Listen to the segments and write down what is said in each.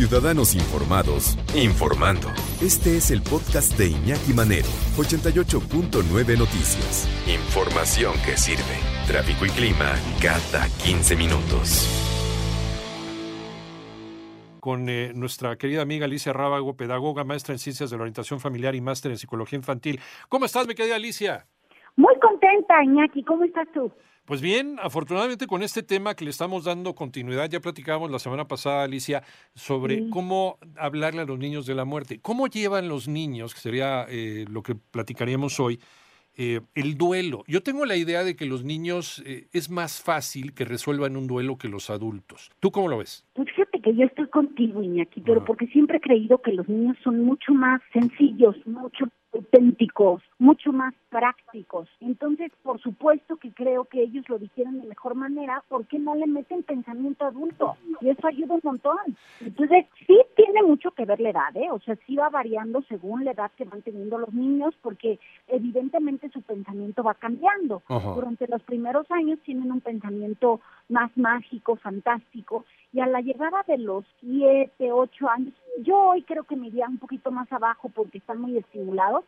Ciudadanos informados, informando. Este es el podcast de Iñaki Manero, 88.9 Noticias. Información que sirve. Tráfico y clima cada 15 minutos. con eh, nuestra querida amiga Alicia Rábago, pedagoga, maestra en ciencias de la orientación familiar y máster en psicología infantil. ¿Cómo estás, mi querida Alicia? Muy contenta, Iñaki. ¿Cómo estás tú? Pues bien, afortunadamente con este tema que le estamos dando continuidad, ya platicábamos la semana pasada, Alicia, sobre cómo hablarle a los niños de la muerte. ¿Cómo llevan los niños, que sería eh, lo que platicaríamos hoy, eh, el duelo? Yo tengo la idea de que los niños eh, es más fácil que resuelvan un duelo que los adultos. ¿Tú cómo lo ves? Pues fíjate que yo estoy contigo, Iñaki, pero porque siempre he creído que los niños son mucho más sencillos, mucho auténticos, mucho más prácticos. Entonces, por supuesto que creo que ellos lo dijeron de mejor manera, ¿por qué no le meten pensamiento adulto? Y eso ayuda un montón. Entonces, sí tiene ver la edad, ¿eh? O sea, sí va variando según la edad que van teniendo los niños, porque evidentemente su pensamiento va cambiando. Durante los primeros años tienen un pensamiento más mágico, fantástico, y a la llegada de los siete, ocho años, yo hoy creo que me iría un poquito más abajo porque están muy estimulados,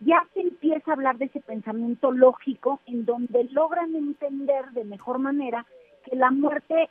ya se empieza a hablar de ese pensamiento lógico en donde logran entender de mejor manera que la muerte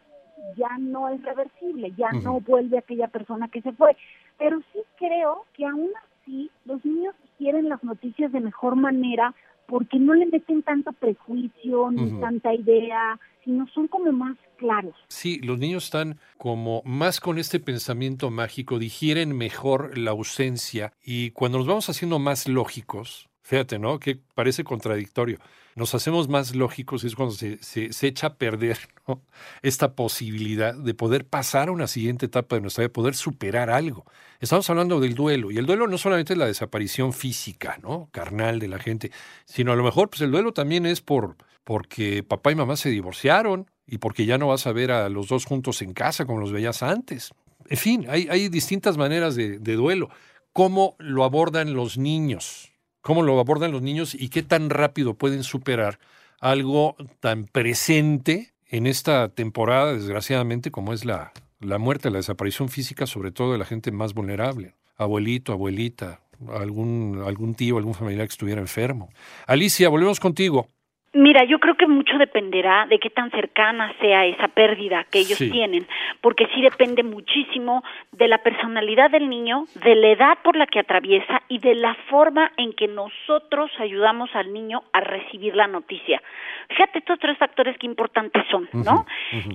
ya no es reversible, ya no vuelve aquella persona que se fue. Pero sí creo que aún así los niños quieren las noticias de mejor manera porque no le meten tanto prejuicio ni tanta idea, sino son como más claros. Sí, los niños están como más con este pensamiento mágico, digieren mejor la ausencia y cuando nos vamos haciendo más lógicos, fíjate, ¿no? Que parece contradictorio. Nos hacemos más lógicos y es cuando se, se, echa a perder esta posibilidad de poder pasar a una siguiente etapa de nuestra vida, poder superar algo. Estamos hablando del duelo y el duelo no solamente es la desaparición física, ¿no? Carnal de la gente, sino a lo mejor pues el duelo también es por porque papá y mamá se divorciaron y porque ya no vas a ver a los dos juntos en casa como los veías antes. En fin, hay, hay distintas maneras de duelo. ¿Cómo lo abordan los niños? ¿Cómo lo abordan los niños y qué tan rápido pueden superar algo tan presente en esta temporada, desgraciadamente, como es la, la muerte, la desaparición física, sobre todo de la gente más vulnerable? Abuelito, abuelita, algún, algún tío, algún familiar que estuviera enfermo. Alicia, volvemos contigo. Mira, yo creo que mucho dependerá de qué tan cercana sea esa pérdida que ellos Sí. tienen, porque sí depende muchísimo de la personalidad del niño, de la edad por la que atraviesa y de la forma en que nosotros ayudamos al niño a recibir la noticia. Fíjate estos tres factores que importantes son, ¿no?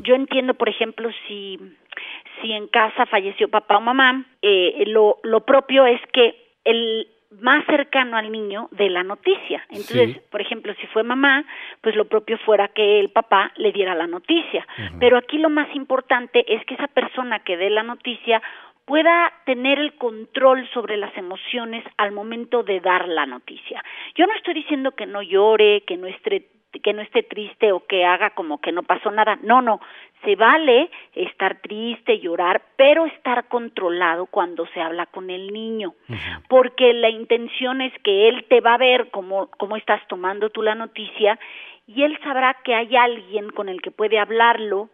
Yo entiendo, por ejemplo, si si en casa falleció papá o mamá, eh, lo, lo propio es que el más cercano al niño de la noticia. Entonces, Sí. por ejemplo, si fue mamá, pues lo propio fuera que el papá le diera la noticia. Pero aquí lo más importante es que esa persona que dé la noticia pueda tener el control sobre las emociones al momento de dar la noticia. Yo no estoy diciendo que no llore, que no esté que no esté triste o que haga como que no pasó nada. No, no, se vale estar triste, llorar, pero estar controlado cuando se habla con el niño, porque la intención es que él te va a ver cómo, cómo estás tomando tú la noticia y él sabrá que hay alguien con el que puede hablarlo,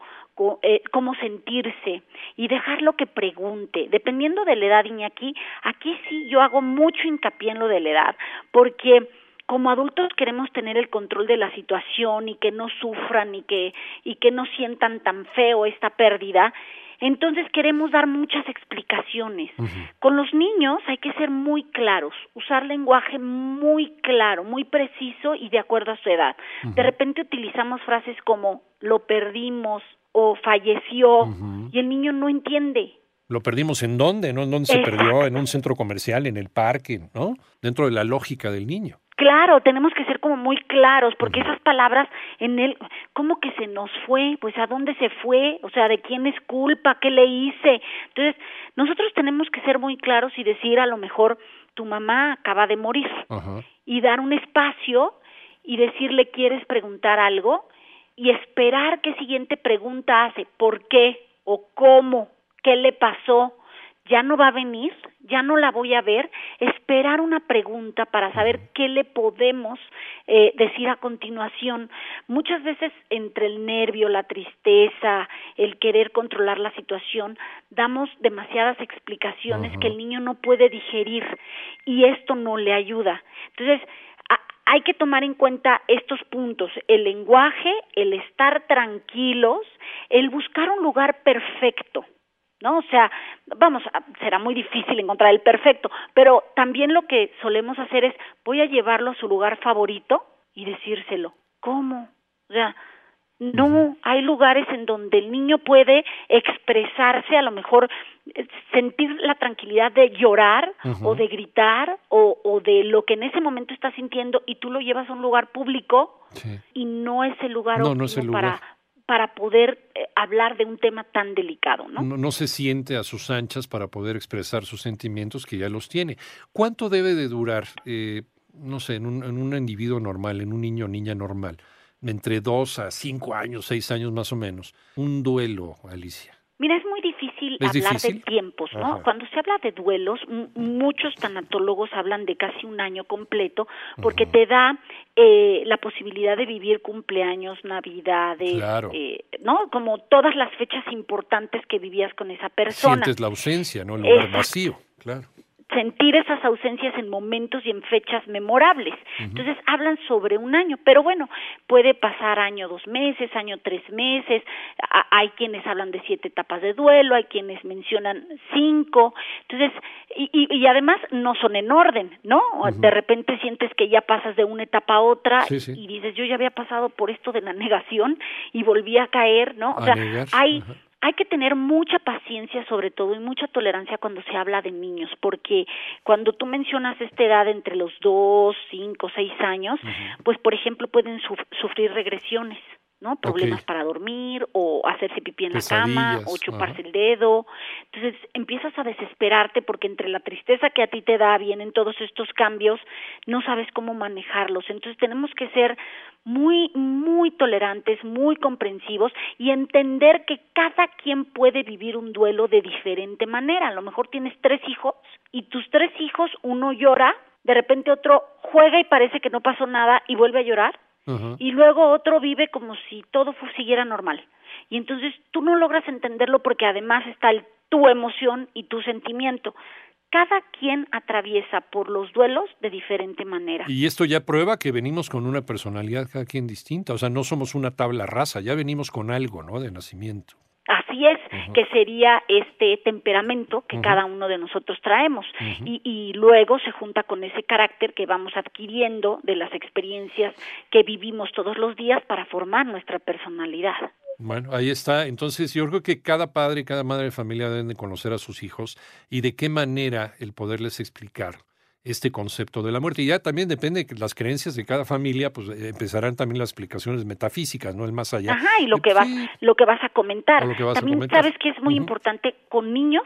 eh, cómo sentirse y dejarlo que pregunte. Dependiendo de la edad, Iñaki, aquí sí yo hago mucho hincapié en lo de la edad, porque como adultos queremos tener el control de la situación y que no sufran y que y que no sientan tan feo esta pérdida. Entonces queremos dar muchas explicaciones. Con los niños hay que ser muy claros, usar lenguaje muy claro, muy preciso y de acuerdo a su edad. De repente utilizamos frases como lo perdimos o falleció y el niño no entiende. ¿Lo perdimos en dónde? ¿No? ¿En dónde se Exacto. perdió? ¿En un centro comercial? ¿En el parque? ¿No? Dentro de la lógica del niño. Claro, tenemos que ser como muy claros, porque esas palabras en él, ¿cómo que se nos fue? Pues a dónde se fue, o sea, de quién es culpa, qué le hice. Entonces, nosotros tenemos que ser muy claros y decir a lo mejor tu mamá acaba de morir y dar un espacio y decirle quieres preguntar algo y esperar qué siguiente pregunta hace, por qué o cómo, qué le pasó, ya no va a venir, ya no la voy a ver, esperar una pregunta para saber qué le podemos eh, decir a continuación. Muchas veces entre el nervio, la tristeza, el querer controlar la situación, damos demasiadas explicaciones que el niño no puede digerir y esto no le ayuda. Entonces, hay que tomar en cuenta estos puntos, el lenguaje, el estar tranquilos, el buscar un lugar perfecto. ¿No? O sea, vamos, será muy difícil encontrar el perfecto, pero también lo que solemos hacer es, voy a llevarlo a su lugar favorito y decírselo. ¿Cómo? O sea, no, hay lugares en donde el niño puede expresarse, a lo mejor eh, sentir la tranquilidad de llorar o de gritar o, o, de lo que en ese momento está sintiendo y tú lo llevas a un lugar público y no es el lugar no, no es el lugar. para para poder eh, hablar de un tema tan delicado, ¿no? ¿no? se siente a sus anchas para poder expresar sus sentimientos que ya los tiene. ¿Cuánto debe de durar, eh, no sé, en un, en un individuo normal, en un niño o niña normal, entre dos a cinco años, seis años más o menos, un duelo, Alicia? Mira, es muy difícil hablar de tiempos, ¿no? Cuando se habla de duelos, muchos tanatólogos hablan de casi un año completo, porque te da eh, la posibilidad de vivir cumpleaños, navidades, eh, ¿no? Como todas las fechas importantes que vivías con esa persona. Sientes la ausencia, ¿no? El lugar vacío, claro sentir esas ausencias en momentos y en fechas memorables. Entonces hablan sobre un año, pero bueno, puede pasar año dos meses, año tres meses, hay quienes hablan de siete etapas de duelo, hay quienes mencionan cinco, entonces, y, y, además no son en orden, ¿no? De repente sientes que ya pasas de una etapa a otra y dices, yo ya había pasado por esto de la negación y volví a caer, ¿no? O sea, hay hay que tener mucha paciencia sobre todo y mucha tolerancia cuando se habla de niños, porque cuando tú mencionas esta edad entre los dos, cinco, seis años, pues por ejemplo pueden sufrir regresiones. ¿No? Problemas para dormir o hacerse pipí en la cama o chuparse el dedo. Entonces empiezas a desesperarte porque entre la tristeza que a ti te da vienen todos estos cambios, no sabes cómo manejarlos. Entonces tenemos que ser muy, muy tolerantes, muy comprensivos y entender que cada quien puede vivir un duelo de diferente manera. A lo mejor tienes tres hijos y tus tres hijos, uno llora, de repente otro juega y parece que no pasó nada y vuelve a llorar y luego otro vive como si todo siguiera normal. Y entonces tú no logras entenderlo porque además está el, tu emoción y tu sentimiento. Cada quien atraviesa por los duelos de diferente manera. Y esto ya prueba que venimos con una personalidad cada quien distinta, o sea, no somos una tabla rasa, ya venimos con algo, ¿no? De nacimiento. Así es, que sería este temperamento que cada uno de nosotros traemos y, y, luego se junta con ese carácter que vamos adquiriendo de las experiencias que vivimos todos los días para formar nuestra personalidad. Bueno, ahí está. Entonces, yo creo que cada padre y cada madre de familia deben de conocer a sus hijos y de qué manera el poderles explicar este concepto de la muerte. Y ya también depende de las creencias de cada familia, pues eh, empezarán también las explicaciones metafísicas, ¿no? El más allá. Ajá, y lo que vas, lo que vas a comentar. también sabes que es muy importante con niños,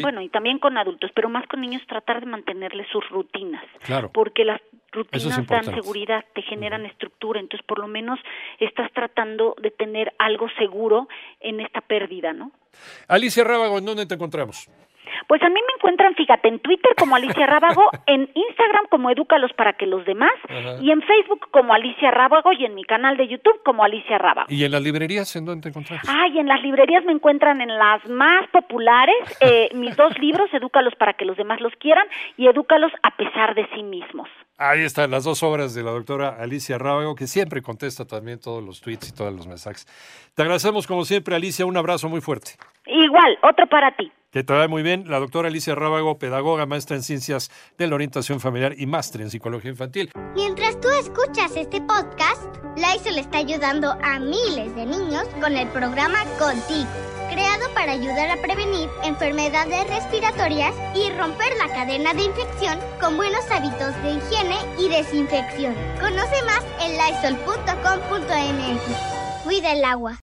bueno, y también con adultos, pero más con niños tratar de mantenerles sus rutinas. Claro. Porque las rutinas dan seguridad, te generan estructura, entonces por lo menos estás tratando de tener algo seguro en esta pérdida, ¿no? Alicia Rábago, ¿en dónde te encontramos? Pues a mí me encuentran, fíjate, en Twitter como Alicia Rábago, en Instagram como Edúcalos para que los demás, y en Facebook como Alicia Rábago y en mi canal de YouTube como Alicia Rábago. ¿Y en las librerías en dónde te encuentras? Ay, en las librerías me encuentran en las más populares, eh, mis dos libros, Edúcalos para que los demás los quieran y Edúcalos a pesar de sí mismos. Ahí están las dos obras de la doctora Alicia Rábago, que siempre contesta también todos los tweets y todos los mensajes. Te agradecemos como siempre, Alicia, un abrazo muy fuerte. Igual, otro para ti. Que te vaya muy bien. La doctora Alicia Rábago, pedagoga, maestra en ciencias de la orientación familiar y máster en psicología infantil. Mientras tú escuchas este podcast, le está ayudando a miles de niños con el programa Contigo creado para ayudar a prevenir enfermedades respiratorias y romper la cadena de infección con buenos hábitos de higiene y desinfección. Conoce más en lysol.com.mx. Cuida el agua.